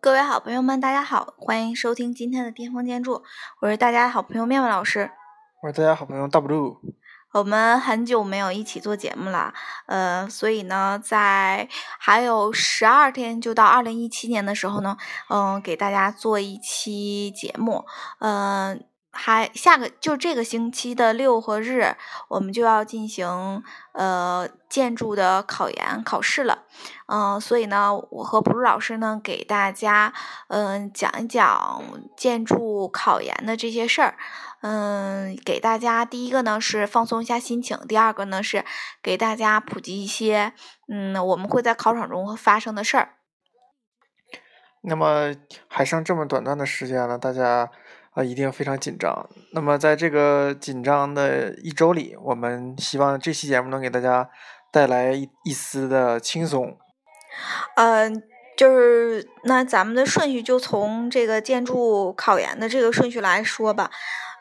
各位好朋友们，大家好，欢迎收听今天的巅峰建筑，我是大家的好朋友妙妙老师。我是大家好朋友大 blue。我们很久没有一起做节目了，呃，所以呢，在还有十二天就到二零一七年的时候呢，嗯、给大家做一期节目，嗯、还下个就这个星期的六和日，我们就要进行呃建筑的考研考试了，嗯、所以呢，我和布鲁老师呢给大家嗯、讲一讲建筑考研的这些事儿。嗯，给大家第一个呢是放松一下心情，第二个呢是给大家普及一些嗯我们会在考场中发生的事儿。那么还剩这么短暂的时间了，大家啊、一定非常紧张。那么在这个紧张的一周里，我们希望这期节目能给大家带来一一丝的轻松。嗯，就是那咱们的顺序就从这个建筑考研的这个顺序来说吧。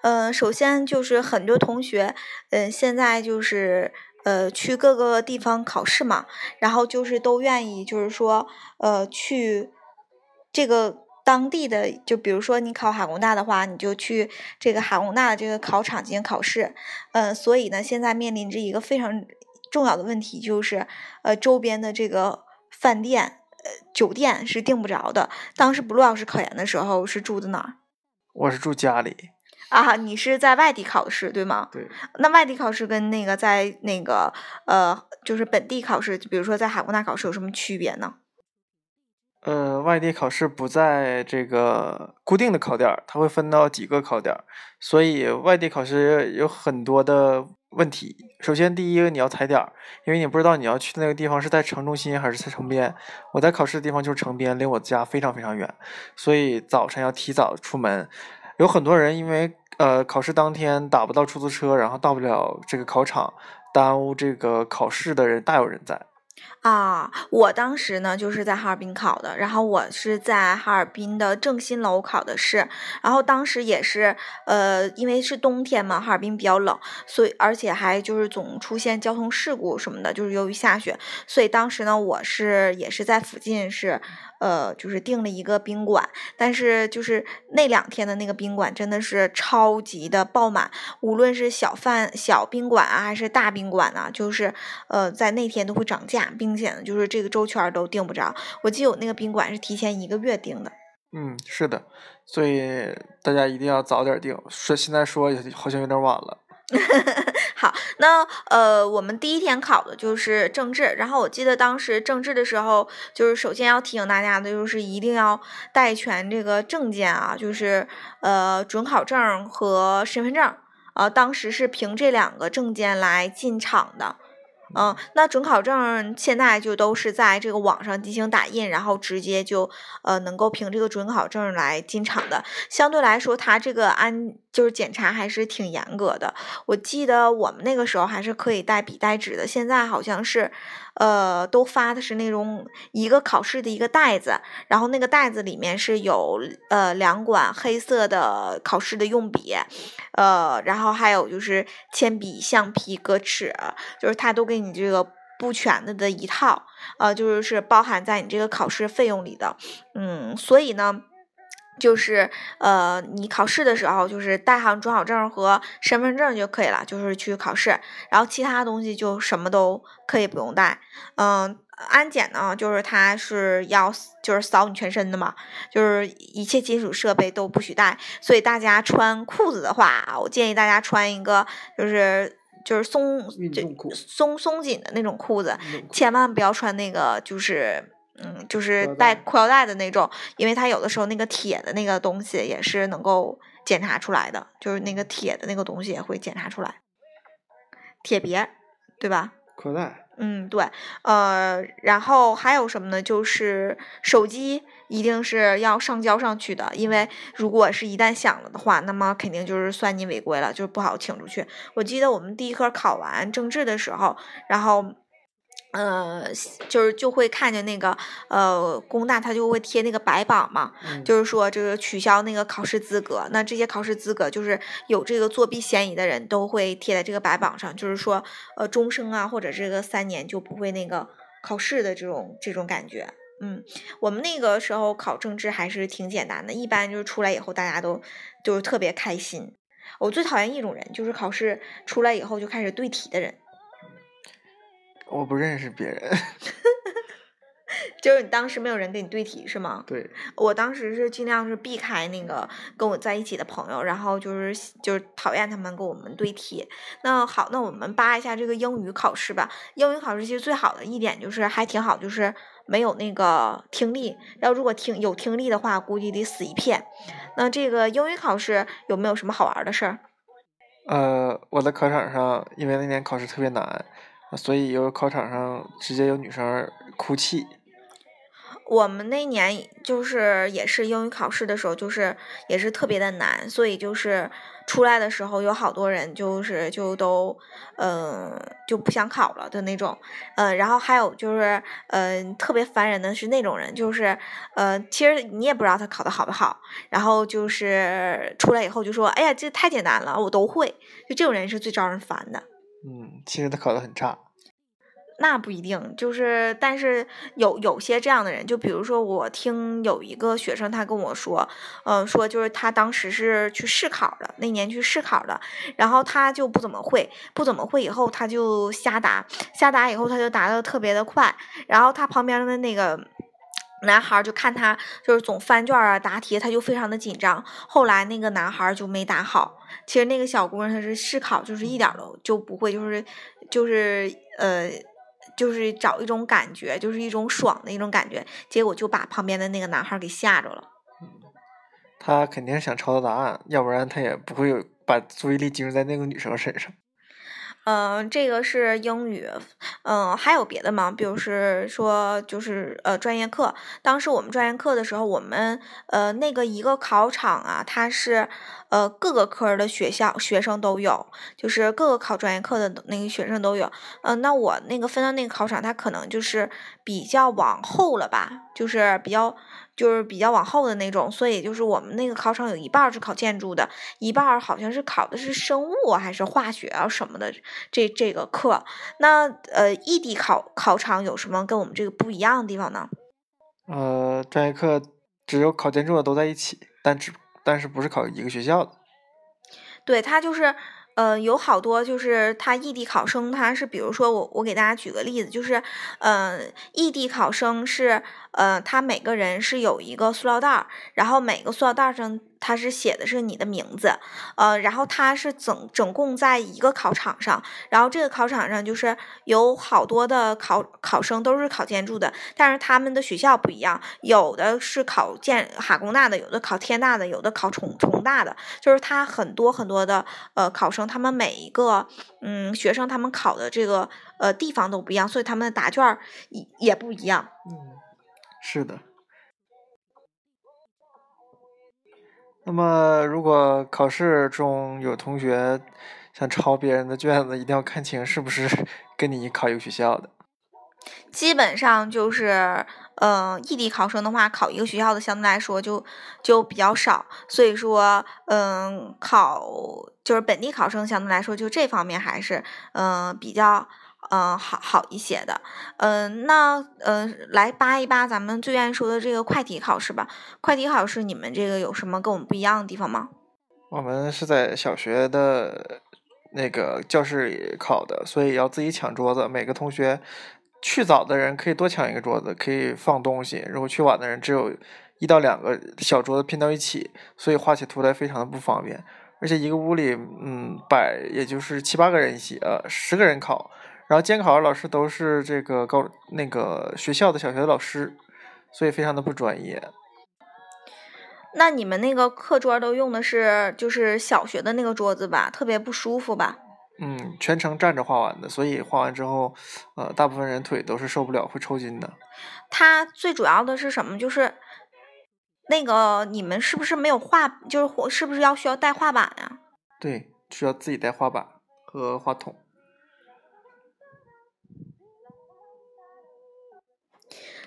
呃，首先就是很多同学，嗯、现在就是呃去各个地方考试嘛，然后就是都愿意就是说呃去这个当地的，就比如说你考海工大的话，你就去这个海工大的这个考场进行考试。嗯，所以呢，现在面临着一个非常重要的问题，就是呃周边的这个饭店、呃酒店是订不着的。当时不陆老师考研的时候是住的哪儿？我是住家里，啊，你是在外地考试对吗？对，那外地考试跟那个在那个呃，就是本地考试，就比如说在海工大考试有什么区别呢？呃，外地考试不在这个固定的考点，它会分到几个考点，所以外地考试有很多的问题。首先，第一个你要踩点，因为你不知道你要去那个地方是在城中心还是在城边。我在考试的地方就是城边，离我家非常非常远，所以早晨要提早出门。有很多人因为呃考试当天打不到出租车，然后到不了这个考场，耽误这个考试的人大有人在。啊，我当时呢就是在哈尔滨考的，然后我是在哈尔滨的正新楼考的试，然后当时也是呃，因为是冬天嘛，哈尔滨比较冷，所以而且还就是总出现交通事故什么的，就是由于下雪，所以当时呢我是也是在附近是呃就是订了一个宾馆，但是就是那两天的那个宾馆真的是超级的爆满，无论是小饭小宾馆啊还是大宾馆啊，就是呃在那天都会涨价，并且呢就是这个周圈都订不着。我记得我那个宾馆是提前一个月订的。嗯，是的，所以大家一定要早点定。说现在说好像有点晚了。好，那呃，我们第一天考的就是政治，然后我记得当时政治的时候，就是首先要提醒大家的，就是一定要带全这个证件啊，就是呃准考证和身份证，呃，当时是凭这两个证件来进场的。嗯，那准考证现在就都是在这个网上进行打印，然后直接就呃能够凭这个准考证来进场的。相对来说，它这个安就是检查还是挺严格的。我记得我们那个时候还是可以带笔带纸的，现在好像是，呃，都发的是那种一个考试的一个袋子，然后那个袋子里面是有呃两管黑色的考试的用笔，呃，然后还有就是铅笔、橡皮、格尺，就是它都给你这个不全的的一套，呃，就是是包含在你这个考试费用里的，嗯，所以呢。就是呃，你考试的时候就是带上准考证和身份证就可以了，就是去考试，然后其他东西就什么都可以不用带。嗯，安检呢，就是它是要就是扫你全身的嘛，就是一切金属设备都不许带。所以大家穿裤子的话，我建议大家穿一个就是就是松就松松紧的那种裤子，裤千万不要穿那个就是。嗯，就是带带裤腰带的那种，因为它有的时候那个铁的那个东西也是能够检查出来的，就是那个铁的那个东西也会检查出来，铁别，对吧？裤带，嗯，对，呃，然后还有什么呢？就是手机一定是要上交上去的，因为如果是一旦响了的话，那么肯定就是算你违规了，就是不好请出去。我记得我们第一科考完政治的时候，然后呃，就是就会看见那个呃工大他就会贴那个白榜嘛，嗯就是说这个取消那个考试资格，那这些考试资格就是有这个作弊嫌疑的人都会贴在这个白榜上，就是说呃终生啊或者这个三年就不会那个考试的这种这种感觉。嗯，我们那个时候考政治还是挺简单的，一般就是出来以后大家都就是特别开心。我最讨厌一种人，就是考试出来以后就开始对题的人。我不认识别人。就是你当时没有人跟你对题是吗？对，我当时是尽量是避开那个跟我在一起的朋友，然后就是就是讨厌他们跟我们对题。那好，那我们扒一下这个英语考试吧。英语考试其实最好的一点就是还挺好，就是没有那个听力。要如果听有听力的话，估计得死一片。那这个英语考试有没有什么好玩的事儿？呃，我在考场上，因为那年考试特别难，所以有考场上直接有女生哭泣。我们那年就是也是英语考试的时候，就是也是特别的难，所以就是出来的时候有好多人就是就都嗯、就不想考了的那种，嗯、然后还有就是嗯、特别烦人的是那种人，就是呃其实你也不知道他考的好不好，然后就是出来以后就说哎呀这太简单了，我都会，就这种人是最招人烦的。嗯，其实他考的很差。那不一定，就是但是有有些这样的人，就比如说我听有一个学生他跟我说，嗯、说就是他当时是去试考了，那年去试考的，然后他就不怎么会，不怎么会，以后他就瞎答，瞎答以后他就答的特别的快，然后他旁边的那个。男孩就看他就是总翻卷啊答题，他就非常的紧张。后来那个男孩就没答好。其实那个小姑娘她是试考，就是一点都就不会，就是就是呃。就是找一种感觉，就是一种爽的一种感觉，结果就把旁边的那个男孩给吓着了。他肯定想抄到答案，要不然他也不会有把注意力集中在那个女生身上。嗯、这个是英语，嗯、还有别的吗？比如是说，就是呃，专业课。当时我们专业课的时候，我们呃那个一个考场啊，它是呃各个科的学校学生都有，就是各个考专业课的那个学生都有。嗯、那我那个分到那个考场，它可能就是比较往后了吧，就是比较。就是比较往后的那种，所以就是我们那个考场有一半是考建筑的，一半好像是考的是生物还是化学啊什么的这这个课。那呃，异地考考场有什么跟我们这个不一样的地方呢？呃，专业课只有考建筑的都在一起，但只但是不是考一个学校的。对，它就是。呃，有好多就是他异地考生，他是比如说我我给大家举个例子，就是呃异地考生是呃他每个人是有一个塑料袋儿，然后每个塑料袋上他是写的是你的名字，呃，然后他是整整共在一个考场上，然后这个考场上就是有好多的考考生都是考建筑的，但是他们的学校不一样，有的是考建哈工大的，有的考天大的，有的考重重大的，就是他很多很多的呃考生。他们每一个嗯学生，他们考的这个呃地方都不一样，所以他们的答卷儿也也不一样。嗯，是的。那么，如果考试中有同学想抄别人的卷子，一定要看清是不是 跟你考一个学校的。基本上就是，呃，异地考生的话，考一个学校的相对来说就就比较少，所以说，嗯，考就是本地考生相对来说，就这方面还是，嗯、比较，嗯、好好一些的。嗯、那，呃，来扒一扒咱们最愿意说的这个快题考试吧。快题考试，你们这个有什么跟我们不一样的地方吗？我们是在小学的那个教室里考的，所以要自己抢桌子，每个同学。去早的人可以多抢一个桌子，可以放东西；如果去晚的人，只有一到两个小桌子拼到一起，所以画起图来非常的不方便。而且一个屋里，嗯，摆也就是七八个人一起，呃，十个人考，然后监考的老师都是这个高那个学校的小学的老师，所以非常的不专业。那你们那个课桌都用的是就是小学的那个桌子吧？特别不舒服吧？嗯，全程站着画完的，所以画完之后，呃，大部分人腿都是受不了，会抽筋的。它最主要的是什么？就是那个你们是不是没有画？就是是不是要需要带画板呀？对，需要自己带画板和话筒。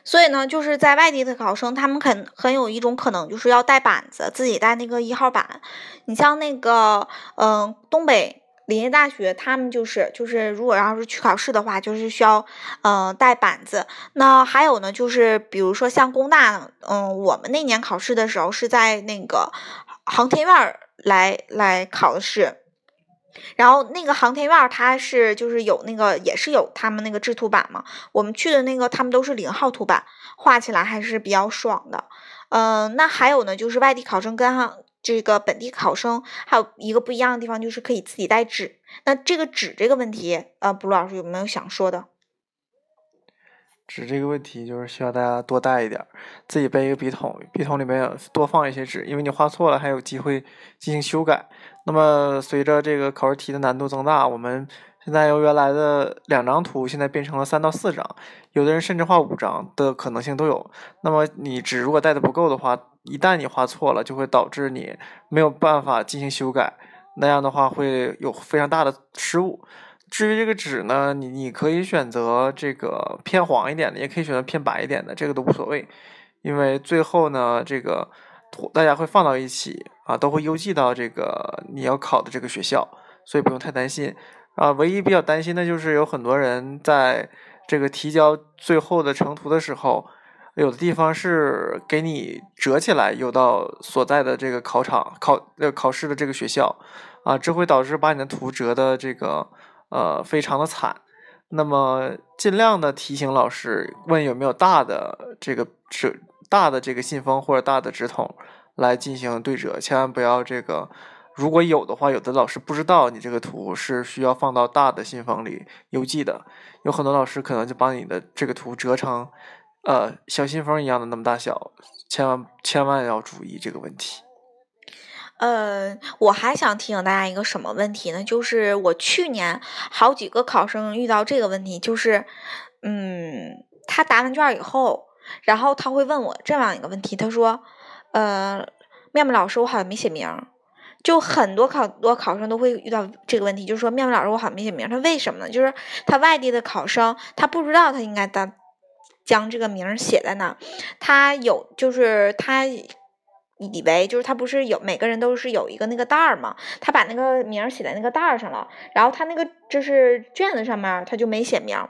所以呢，就是在外地的考生，他们很很有一种可能就是要带板子，自己带那个一号板。你像那个，嗯，东北林业大学，他们就是就是，如果要是去考试的话，就是需要，嗯，带板子。那还有呢，就是比如说像工大，嗯，我们那年考试的时候是在那个航天院来来考的试。然后那个航天院儿它是就是有那个也是有他们那个制图板嘛，我们去的那个他们都是零号图板，画起来还是比较爽的。嗯、那还有呢，就是外地考生跟哈这个本地考生还有一个不一样的地方，就是可以自己带纸。那这个纸这个问题，呃，卜鲁老师有没有想说的？纸这个问题就是需要大家多带一点儿，自己背一个笔筒，笔筒里面多放一些纸，因为你画错了还有机会进行修改。那么随着这个考试题的难度增大，我们现在由原来的两张图，现在变成了三到四张，有的人甚至画五张的可能性都有。那么你纸如果带的不够的话，一旦你画错了，就会导致你没有办法进行修改，那样的话会有非常大的失误。至于这个纸呢，你你可以选择这个偏黄一点的，也可以选择偏白一点的，这个都无所谓，因为最后呢，这个图大家会放到一起啊，都会邮寄到这个你要考的这个学校，所以不用太担心啊。唯一比较担心的就是有很多人在这个提交最后的成图的时候，有的地方是给你折起来邮到所在的这个考场考呃考试的这个学校啊，这会导致把你的图折的这个。呃，非常的惨。那么尽量的提醒老师问有没有大的这个纸、大的这个信封或者大的纸筒来进行对折，千万不要这个。如果有的话，有的老师不知道你这个图是需要放到大的信封里邮寄的，有很多老师可能就把你的这个图折成呃小信封一样的那么大小，千万千万要注意这个问题。呃，我还想提醒大家一个什么问题呢？就是我去年好几个考生遇到这个问题，就是，嗯，他答完卷以后，然后他会问我这样一个问题，他说，呃，妙妙老师，我好像没写名儿。就很多考多考生都会遇到这个问题，就是说妙妙老师，我好像没写名儿。他为什么呢？就是他外地的考生，他不知道他应该当将这个名儿写在哪，他有就是他。以为就是他不是有每个人都是有一个那个袋儿嘛，他把那个名儿写在那个袋儿上了，然后他那个就是卷子上面他就没写名儿，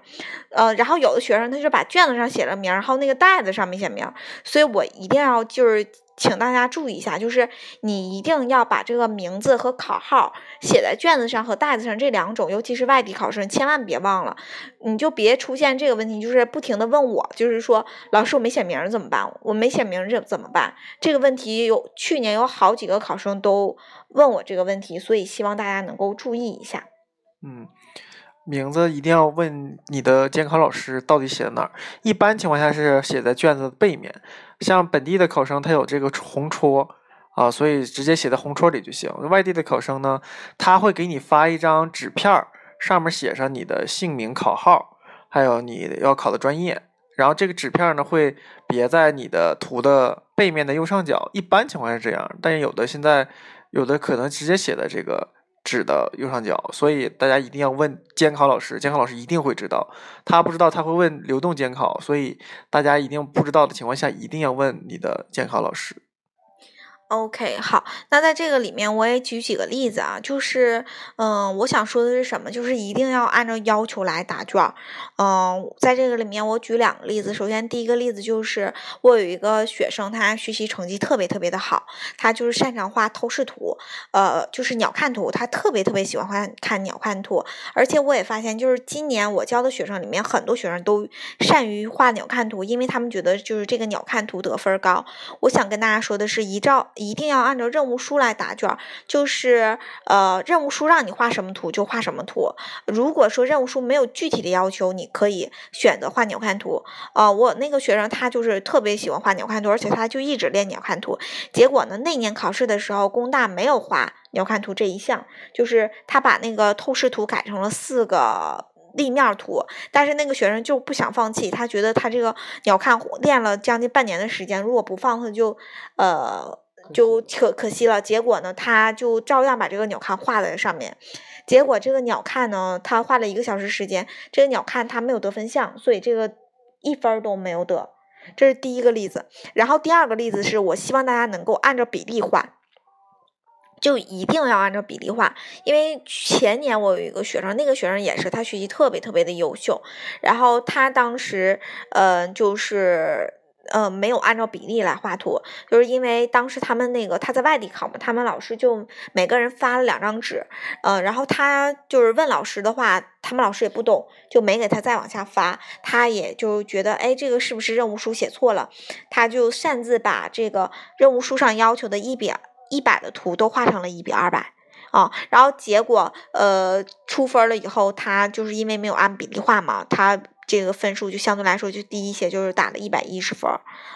呃，然后有的学生他就把卷子上写了名儿，然后那个袋子上没写名儿，所以我一定要就是请大家注意一下，就是你一定要把这个名字和考号写在卷子上和袋子上这两种，尤其是外地考生，千万别忘了，你就别出现这个问题，就是不停的问我，就是说老师我没写名怎么办？我没写名这怎么办？这个问题有去年有好几个考生都问我这个问题，所以希望大家能够注意一下。嗯，名字一定要问你的监考老师到底写在哪儿。一般情况下是写在卷子的背面，像本地的考生他有这个红戳啊，所以直接写在红戳里就行。外地的考生呢，他会给你发一张纸片儿，上面写上你的姓名、考号，还有你要考的专业。然后这个纸片儿呢会别在你的图的背面的右上角，一般情况下是这样，但有的现在有的可能直接写在这个纸的右上角，所以大家一定要问监考老师，监考老师一定会知道，他不知道他会问流动监考，所以大家一定不知道的情况下，一定要问你的监考老师。OK，好，那在这个里面我也举几个例子啊，就是，嗯，我想说的是什么？就是一定要按照要求来答卷儿。嗯，在这个里面我举两个例子。首先，第一个例子就是我有一个学生，他学习成绩特别特别的好，他就是擅长画透视图，呃，就是鸟瞰图，他特别特别喜欢画看鸟瞰图。而且我也发现，就是今年我教的学生里面，很多学生都善于画鸟瞰图，因为他们觉得就是这个鸟瞰图得分高。我想跟大家说的是，一照一定要按照任务书来答卷，就是呃，任务书让你画什么图就画什么图。如果说任务书没有具体的要求，你可以选择画鸟瞰图。呃，我那个学生他就是特别喜欢画鸟瞰图，而且他就一直练鸟瞰图。结果呢，那年考试的时候，工大没有画鸟瞰图这一项，就是他把那个透视图改成了四个。立面图，但是那个学生就不想放弃，他觉得他这个鸟瞰练了将近半年的时间，如果不放，他就呃就可可惜了。结果呢，他就照样把这个鸟瞰画在上面。结果这个鸟瞰呢，他画了一个小时时间，这个鸟瞰他没有得分项，所以这个一分都没有得。这是第一个例子。然后第二个例子是我希望大家能够按照比例画。就一定要按照比例画，因为前年我有一个学生，那个学生也是他学习特别特别的优秀，然后他当时呃就是呃没有按照比例来画图，就是因为当时他们那个他在外地考嘛，他们老师就每个人发了两张纸，呃，然后他就是问老师的话，他们老师也不懂，就没给他再往下发，他也就觉得哎这个是不是任务书写错了，他就擅自把这个任务书上要求的一比。一百的图都画成了一比二百。啊，然后结果呃出分了以后，他就是因为没有按比例画嘛，他这个分数就相对来说就低一些，就是打了一百一十分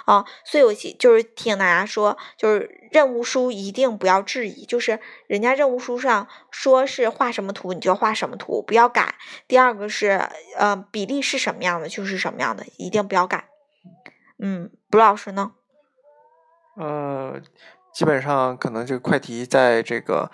啊。所以我就是提醒大家说，就是任务书一定不要质疑，就是人家任务书上说是画什么图你就画什么图，不要改。第二个是呃比例是什么样的就是什么样的，一定不要改。嗯，卜老师呢？呃。基本上可能这个快题在这个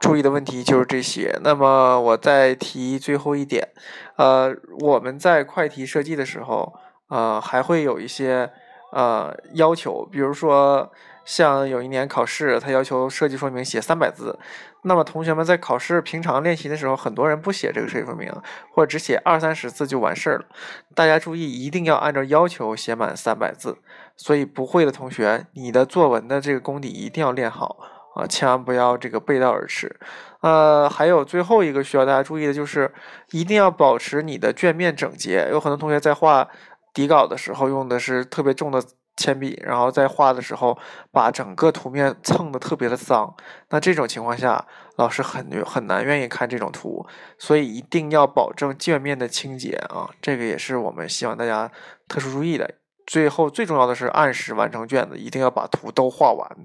注意的问题就是这些。那么我再提最后一点，呃，我们在快题设计的时候，呃，还会有一些呃要求，比如说。像有一年考试，他要求设计说明写三百字，那么同学们在考试平常练习的时候，很多人不写这个设计说明，或者只写二三十字就完事儿了。大家注意，一定要按照要求写满三百字。所以不会的同学，你的作文的这个功底一定要练好啊，千万不要这个背道而驰。呃，还有最后一个需要大家注意的就是，一定要保持你的卷面整洁。有很多同学在画底稿的时候用的是特别重的。铅笔，然后在画的时候把整个图面蹭的特别的脏，那这种情况下，老师很很难愿意看这种图，所以一定要保证卷面的清洁啊，这个也是我们希望大家特殊注意的。最后最重要的是按时完成卷子，一定要把图都画完。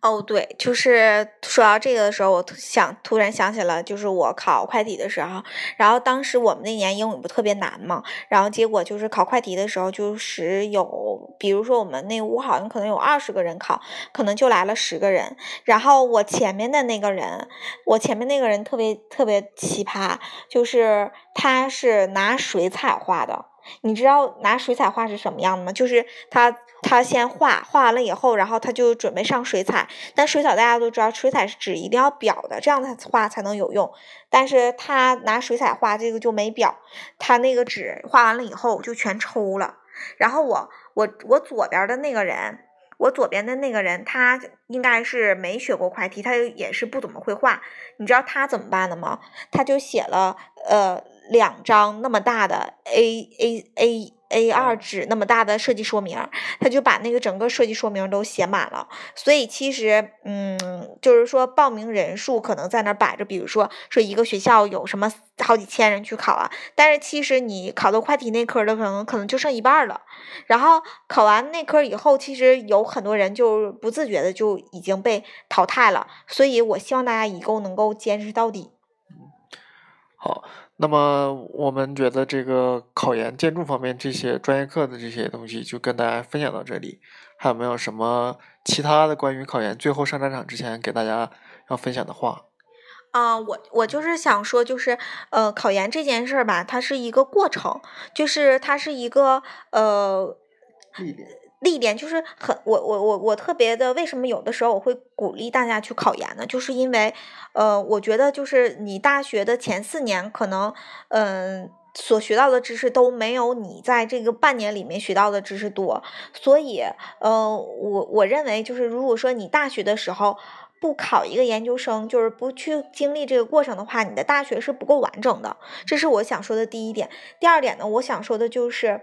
哦，对，就是说到这个的时候，我想突然想起了，就是我考快题的时候，然后当时我们那年英语不特别难嘛，然后结果就是考快题的时候，就是有，比如说我们那屋好像可能有二十个人考，可能就来了十个人，然后我前面的那个人，我前面那个人特别特别奇葩，就是他是拿水彩画的。你知道拿水彩画是什么样的吗？就是他他先画画完了以后，然后他就准备上水彩。但水彩大家都知道，水彩是纸一定要裱的，这样他画才能有用。但是他拿水彩画这个就没裱，他那个纸画完了以后就全抽了。然后我我我左边的那个人，我左边的那个人，他应该是没学过快题，他也是不怎么会画。你知道他怎么办的吗？他就写了呃。两张那么大的 A A A A 二纸那么大的设计说明，他就把那个整个设计说明都写满了。所以其实，嗯，就是说报名人数可能在那摆着，比如说说一个学校有什么好几千人去考啊，但是其实你考到快题那科的可能可能就剩一半了。然后考完那科以后，其实有很多人就不自觉的就已经被淘汰了。所以我希望大家一共能够坚持到底。好。那么我们觉得这个考研、建筑方面这些专业课的这些东西就跟大家分享到这里，还有没有什么其他的关于考研？最后上战场之前给大家要分享的话？啊，我我就是想说，就是呃，考研这件事儿吧，它是一个过程，就是它是一个呃。历练就是很我我我我特别的为什么有的时候我会鼓励大家去考研呢？就是因为呃，我觉得就是你大学的前四年可能嗯所学到的知识都没有你在这个半年里面学到的知识多，所以呃我我认为就是如果说你大学的时候不考一个研究生，就是不去经历这个过程的话，你的大学是不够完整的。这是我想说的第一点。第二点呢，我想说的就是。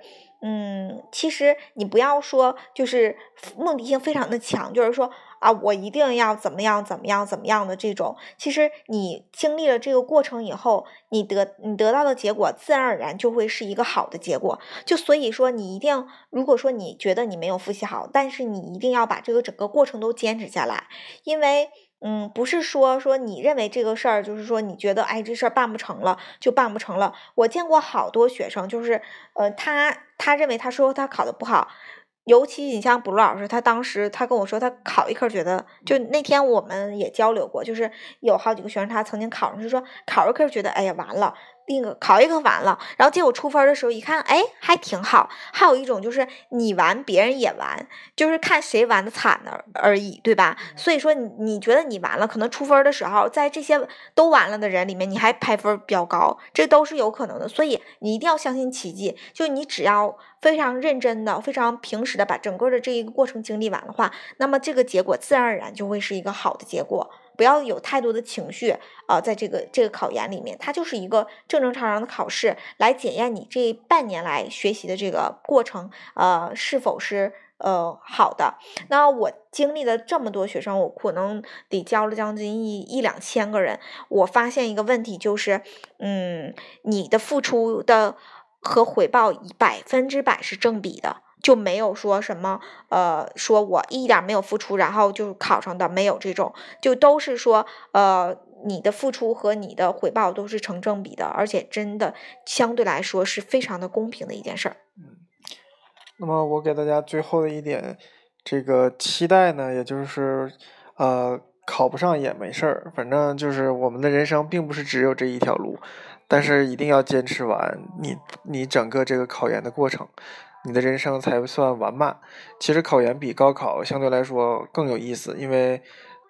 嗯，其实你不要说，就是目的性非常的强，就是说啊，我一定要怎么样怎么样怎么样的这种。其实你经历了这个过程以后，你得你得到的结果，自然而然就会是一个好的结果。就所以说，你一定，如果说你觉得你没有复习好，但是你一定要把这个整个过程都坚持下来，因为。嗯，不是说说你认为这个事儿，就是说你觉得哎这事儿办不成了就办不成了。我见过好多学生，就是呃他他认为他说他考的不好，尤其你像卜路老师，他当时他跟我说他考一科觉得，就那天我们也交流过，就是有好几个学生他曾经考上，就说考一科觉得哎呀完了，那个考一个完了，然后结果出分的时候一看，哎，还挺好。还有一种就是你玩，别人也玩，就是看谁玩的惨的而已，对吧？所以说你你觉得你完了，可能出分的时候，在这些都完了的人里面，你还排分比较高，这都是有可能的。所以你一定要相信奇迹，就你只要非常认真的、非常平时的把整个的这一个过程经历完的话，那么这个结果自然而然就会是一个好的结果。不要有太多的情绪啊、在这个这个考研里面，它就是一个正正常常的考试，来检验你这半年来学习的这个过程，呃，是否是呃好的。那我经历了这么多学生，我可能得教了将近一一两千个人，我发现一个问题就是，嗯，你的付出的和回报以百分之百是正比的。就没有说什么，呃，说我一点没有付出，然后就考上的，没有这种，就都是说，呃，你的付出和你的回报都是成正比的，而且真的相对来说是非常的公平的一件事儿。嗯那么我给大家最后的一点这个期待呢，也就是呃考不上也没事儿，反正就是我们的人生并不是只有这一条路，但是一定要坚持完你你整个这个考研的过程，你的人生才算完满。其实考研比高考相对来说更有意思，因为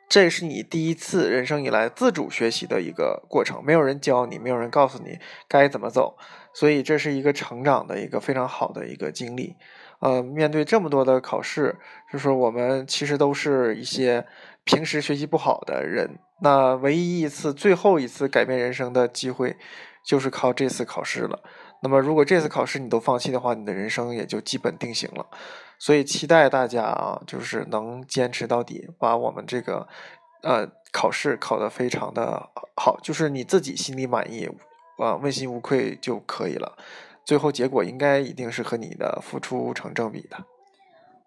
这是你第一次人生以来自主学习的一个过程，没有人教你，没有人告诉你该怎么走，所以这是一个成长的一个非常好的一个经历。呃，面对这么多的考试，就是我们其实都是一些平时学习不好的人，那唯一一次、最后一次改变人生的机会，就是靠这次考试了。那么，如果这次考试你都放弃的话，你的人生也就基本定型了。所以，期待大家啊，就是能坚持到底，把我们这个呃考试考得非常的好，就是你自己心里满意，啊、问心无愧就可以了。最后结果应该一定是和你的付出成正比的。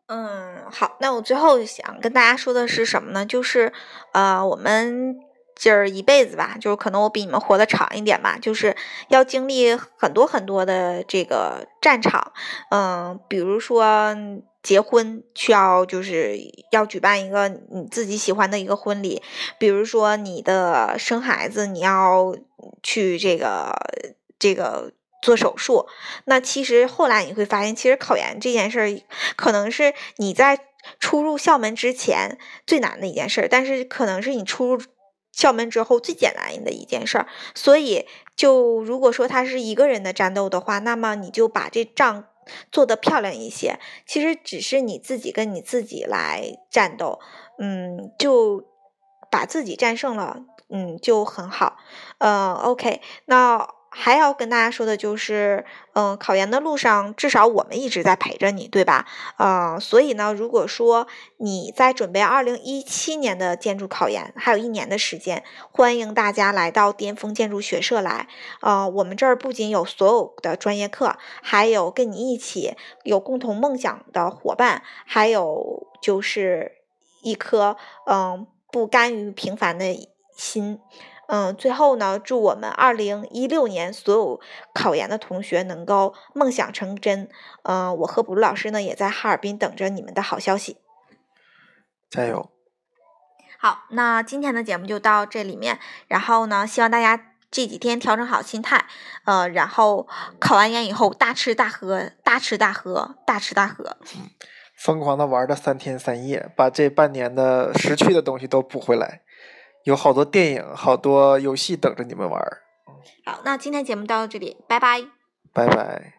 嗯，好，那我最后想跟大家说的是什么呢？就是，呃，我们今儿一辈子吧，就是可能我比你们活得长一点吧，就是要经历很多很多的这个战场，嗯，比如说结婚需要就是要举办一个你自己喜欢的一个婚礼，比如说你的生孩子，你要去这个这个。做手术，那其实后来你会发现，其实考研这件事儿，可能是你在出入校门之前最难的一件事，但是可能是你出入校门之后最简单的一件事儿。所以，就如果说他是一个人的战斗的话，那么你就把这仗做得漂亮一些。其实只是你自己跟你自己来战斗，嗯，就把自己战胜了，嗯，就很好。嗯，OK，那。还要跟大家说的就是，嗯、考研的路上，至少我们一直在陪着你，对吧？呃，所以呢，如果说你在准备二零一七年的建筑考研，还有一年的时间，欢迎大家来到巅峰建筑学社来。呃，我们这儿不仅有所有的专业课，还有跟你一起有共同梦想的伙伴，还有就是一颗嗯不甘于平凡的心。嗯，最后呢，祝我们二零一六年所有考研的同学能够梦想成真。嗯，我和卜路老师呢也在哈尔滨等着你们的好消息。加油！好，那今天的节目就到这里面，然后呢，希望大家这几天调整好心态，呃，然后考完研以后大吃大喝，大吃大喝，大吃大喝。疯狂的玩的三天三夜，把这半年的失去的东西都补回来。有好多电影、好多游戏等着你们玩儿。好，那今天节目到这里，拜拜。拜拜。